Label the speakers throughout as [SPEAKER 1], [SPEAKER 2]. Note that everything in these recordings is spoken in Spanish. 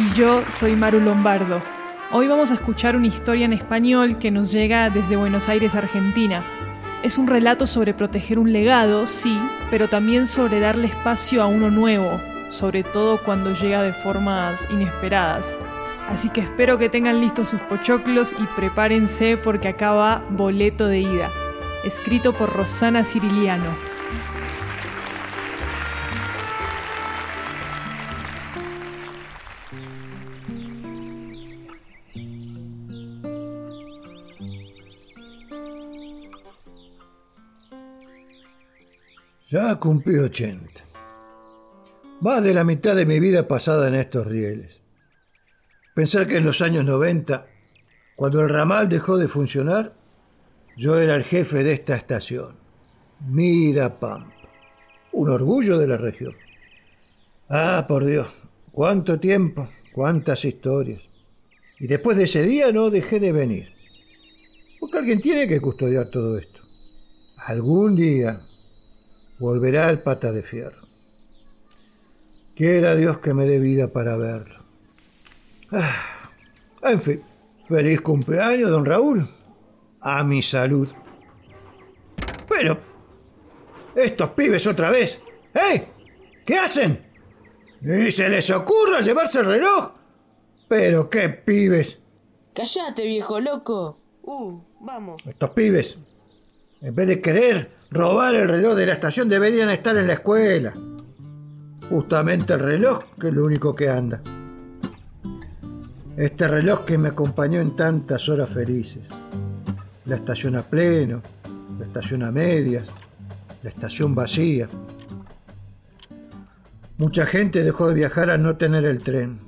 [SPEAKER 1] y yo soy Maru Lombardo. Hoy vamos a escuchar una historia en español que nos llega desde Buenos Aires, Argentina. Es un relato sobre proteger un legado, sí, pero también sobre darle espacio a uno nuevo, sobre todo cuando llega de formas inesperadas. Así que espero que tengan listos sus pochoclos y prepárense porque acá va Boleto de Ida, escrito por Rosana Ciriliano.
[SPEAKER 2] Ya cumplí 80. Más de la mitad de mi vida pasada en estos rieles. Pensar que en los años 90, cuando el ramal dejó de funcionar, yo era el jefe de esta estación. Mira Pampa. Un orgullo de la región. Ah, por Dios, cuánto tiempo, cuántas historias. Y después de ese día no dejé de venir. Porque alguien tiene que custodiar todo esto. Algún día volverá el pata de fierro. Quiera Dios que me dé vida para verlo. Ah, en fin, feliz cumpleaños, don Raúl. A mi salud. Pero, estos pibes otra vez. ¡Eh! ¿Qué hacen? ¿Y se les ocurra llevarse el reloj? Pero qué pibes.
[SPEAKER 3] Cállate, viejo loco. Uh, vamos.
[SPEAKER 2] Estos pibes, en vez de querer robar el reloj de la estación deberían estar en la escuela. Justamente el reloj, que es lo único que anda. Este reloj que me acompañó en tantas horas felices. La estación a pleno, la estación a medias, la estación vacía. Mucha gente dejó de viajar al no tener el tren.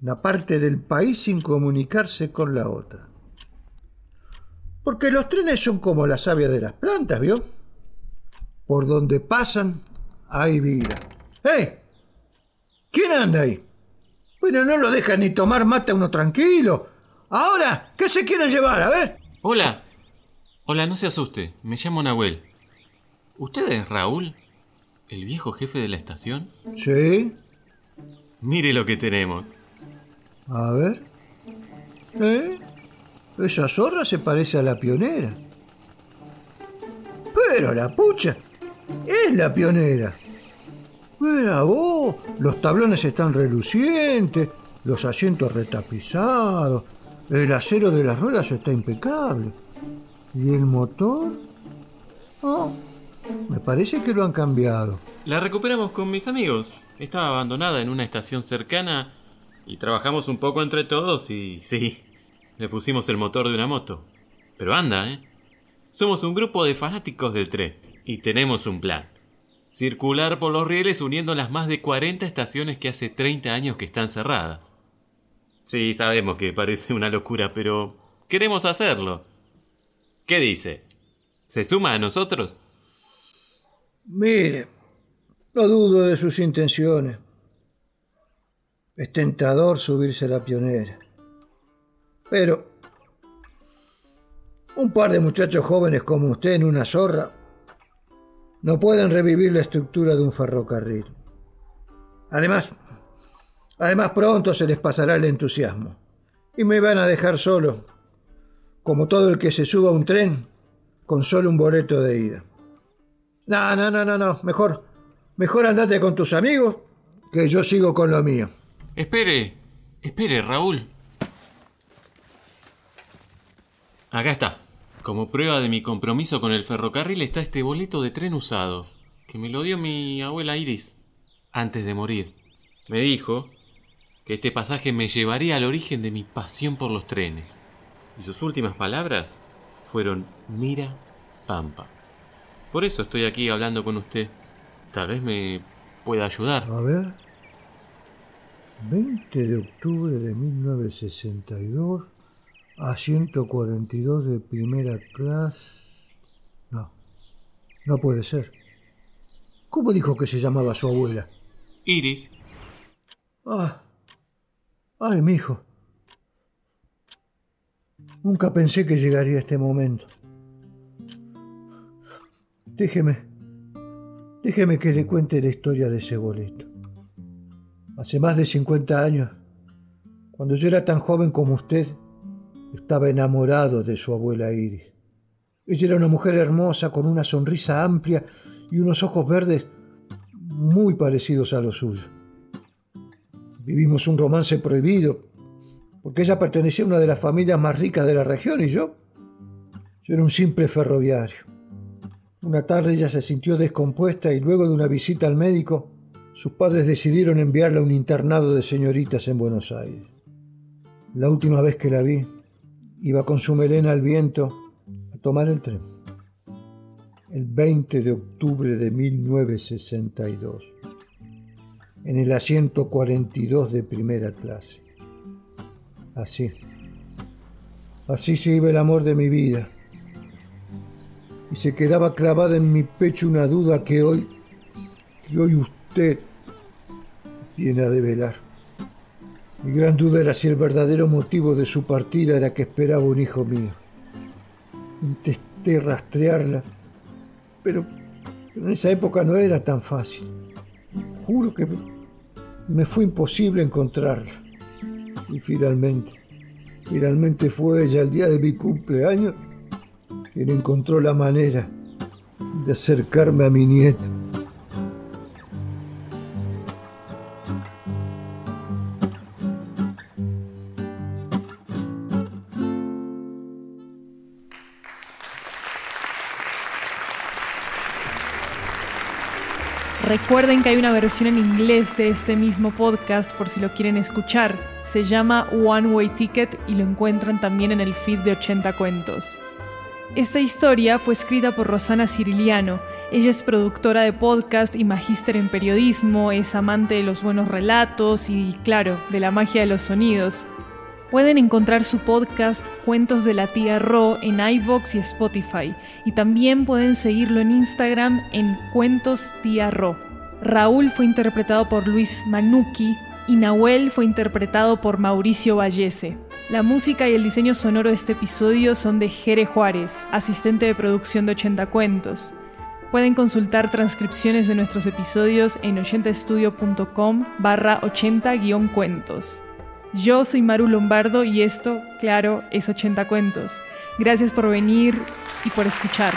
[SPEAKER 2] Una parte del país sin comunicarse con la otra. Porque los trenes son como la savia de las plantas, ¿vio? Por donde pasan hay vida. ¡Eh! ¿Quién anda ahí? Bueno, no lo dejan ni tomar mate a uno tranquilo. Ahora, ¿qué se quieren llevar? A ver.
[SPEAKER 4] Hola. Hola, no se asuste. Me llamo Nahuel. ¿Usted es Raúl? ¿El viejo jefe de la estación?
[SPEAKER 2] Sí.
[SPEAKER 4] Mire lo que tenemos.
[SPEAKER 2] A ver. ¿Eh? Esa zorra se parece a la pionera. Pero la pucha es la pionera. Mira vos, los tablones están relucientes, los asientos retapizados, el acero de las ruedas está impecable. ¿Y el motor? Oh, me parece que lo han cambiado.
[SPEAKER 4] La recuperamos con mis amigos. Estaba abandonada en una estación cercana y trabajamos un poco entre todos y sí, le pusimos el motor de una moto. Pero anda, ¿eh? Somos un grupo de fanáticos del tren y tenemos un plan. Circular por los rieles uniendo las más de 40 estaciones que hace 30 años que están cerradas. Sí, sabemos que parece una locura, pero queremos hacerlo. ¿Qué dice? ¿Se suma a nosotros?
[SPEAKER 2] Mire, no dudo de sus intenciones. Es tentador subirse a la pionera. Pero un par de muchachos jóvenes como usted en una zorra no pueden revivir la estructura de un ferrocarril. Además, además pronto se les pasará el entusiasmo y me van a dejar solo, como todo el que se suba a un tren con solo un boleto de ida. No, no, no, no, no, mejor, mejor andate con tus amigos que yo sigo con lo mío.
[SPEAKER 4] Espere, espere, Raúl. Acá está. Como prueba de mi compromiso con el ferrocarril está este boleto de tren usado, que me lo dio mi abuela Iris antes de morir. Me dijo que este pasaje me llevaría al origen de mi pasión por los trenes. Y sus últimas palabras fueron Mira Pampa. Por eso estoy aquí hablando con usted. Tal vez me pueda ayudar.
[SPEAKER 2] A ver. 20 de octubre de 1962 a 142 de primera clase. No, no puede ser. ¿Cómo dijo que se llamaba su abuela?
[SPEAKER 4] Iris.
[SPEAKER 2] Ah, ay, mi hijo. Nunca pensé que llegaría este momento. Déjeme, déjeme que le cuente la historia de ese boleto. Hace más de 50 años, cuando yo era tan joven como usted, estaba enamorado de su abuela Iris. Ella era una mujer hermosa con una sonrisa amplia y unos ojos verdes muy parecidos a los suyos. Vivimos un romance prohibido, porque ella pertenecía a una de las familias más ricas de la región y yo, yo era un simple ferroviario. Una tarde ella se sintió descompuesta y luego de una visita al médico, sus padres decidieron enviarla a un internado de señoritas en Buenos Aires. La última vez que la vi, iba con su melena al viento a tomar el tren. El 20 de octubre de 1962, en el asiento 42 de primera clase. Así, así se iba el amor de mi vida. Y se quedaba clavada en mi pecho una duda que hoy, que hoy usted viene a develar. Mi gran duda era si el verdadero motivo de su partida era que esperaba un hijo mío. Intenté rastrearla, pero, en esa época no era tan fácil. Juro que me fue imposible encontrarla. Y finalmente, finalmente fue ella el día de mi cumpleaños quien encontró la manera de acercarme a mi nieto.
[SPEAKER 1] Recuerden que hay una versión en inglés de este mismo podcast por si lo quieren escuchar. Se llama One Way Ticket y lo encuentran también en el feed de 80 cuentos. Esta historia fue escrita por Rosana Ciriliano. Ella es productora de podcast y magíster en periodismo, es amante de los buenos relatos y, claro, de la magia de los sonidos. Pueden encontrar su podcast Cuentos de la Tía Ro en iVoox y Spotify, y también pueden seguirlo en Instagram en Cuentos Tía Ro. Raúl fue interpretado por Luis Manucci y Nahuel fue interpretado por Mauricio Vallese. La música y el diseño sonoro de este episodio son de Jere Juárez, asistente de producción de 80 Cuentos. Pueden consultar transcripciones de nuestros episodios en 80estudio.com barra 80-cuentos. Yo soy Maru Lombardo y esto, claro, es 80 Cuentos. Gracias por venir y por escuchar.